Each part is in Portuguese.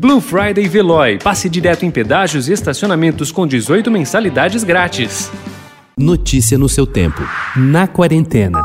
Blue Friday Veloy. Passe direto em pedágios e estacionamentos com 18 mensalidades grátis. Notícia no seu tempo. Na quarentena.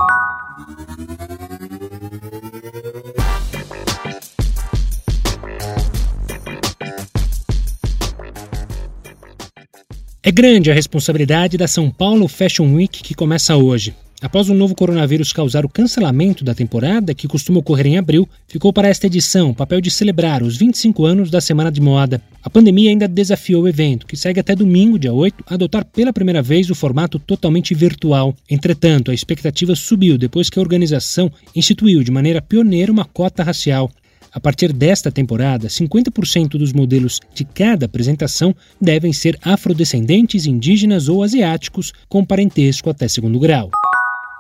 É grande a responsabilidade da São Paulo Fashion Week que começa hoje. Após o novo coronavírus causar o cancelamento da temporada, que costuma ocorrer em abril, ficou para esta edição o papel de celebrar os 25 anos da Semana de Moda. A pandemia ainda desafiou o evento, que segue até domingo, dia 8, a adotar pela primeira vez o formato totalmente virtual. Entretanto, a expectativa subiu depois que a organização instituiu de maneira pioneira uma cota racial. A partir desta temporada, 50% dos modelos de cada apresentação devem ser afrodescendentes, indígenas ou asiáticos com parentesco até segundo grau.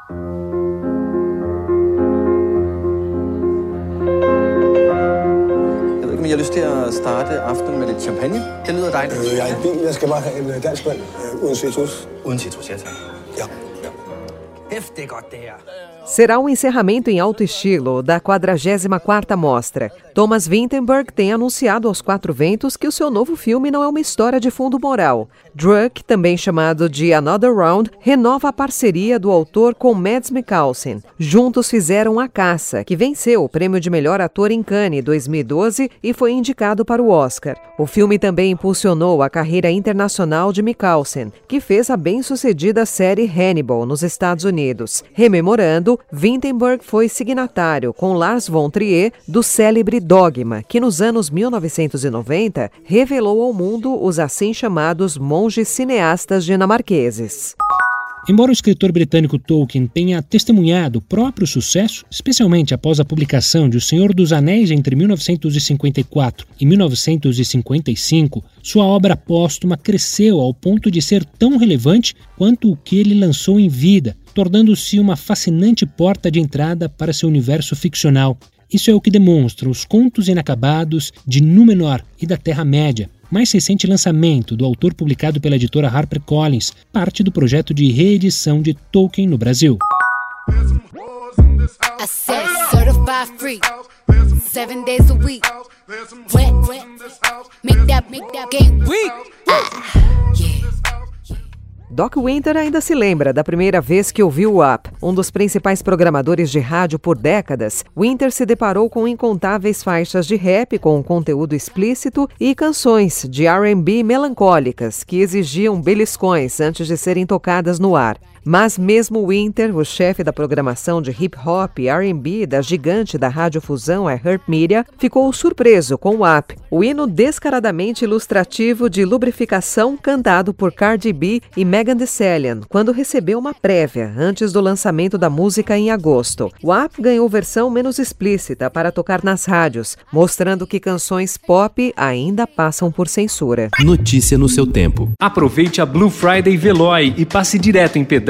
Jeg ved ikke, om I har lyst til at starte aftenen med lidt champagne. Det lyder dejligt. Øh, jeg er i bil. Jeg skal bare have en øh, dansk vand øh, uden citrus. Uden citrus, ja tak. Ja. Hæft, det er godt det her. Será o encerramento em alto estilo da 44ª Mostra. Thomas Vinterberg tem anunciado aos quatro ventos que o seu novo filme não é uma história de fundo moral. Druck, também chamado de Another Round, renova a parceria do autor com Mads Mikkelsen. Juntos fizeram A Caça, que venceu o prêmio de melhor ator em Cannes 2012 e foi indicado para o Oscar. O filme também impulsionou a carreira internacional de Mikkelsen, que fez a bem-sucedida série Hannibal nos Estados Unidos. Rememorando, Vinterberg foi signatário com Lars von Trier do célebre Dogma, que nos anos 1990 revelou ao mundo os assim chamados monges cineastas dinamarqueses. Embora o escritor britânico Tolkien tenha testemunhado o próprio sucesso, especialmente após a publicação de O Senhor dos Anéis entre 1954 e 1955, sua obra póstuma cresceu ao ponto de ser tão relevante quanto o que ele lançou em vida, tornando-se uma fascinante porta de entrada para seu universo ficcional. Isso é o que demonstram os contos inacabados de Númenor e da Terra-média, mais recente lançamento do autor publicado pela editora HarperCollins, parte do projeto de reedição de Tolkien no Brasil. Doc Winter ainda se lembra da primeira vez que ouviu o Up. Um dos principais programadores de rádio por décadas, Winter se deparou com incontáveis faixas de rap com conteúdo explícito e canções de R&B melancólicas que exigiam beliscões antes de serem tocadas no ar. Mas mesmo Winter, o chefe da programação de hip hop e R&B da gigante da radiofusão a Herp Media, ficou surpreso com o Up, o hino descaradamente ilustrativo de lubrificação cantado por Cardi B e Megan Thee Stallion, quando recebeu uma prévia antes do lançamento da música em agosto. O Up ganhou versão menos explícita para tocar nas rádios, mostrando que canções pop ainda passam por censura. Notícia no seu tempo. Aproveite a Blue Friday Veloy e passe direto em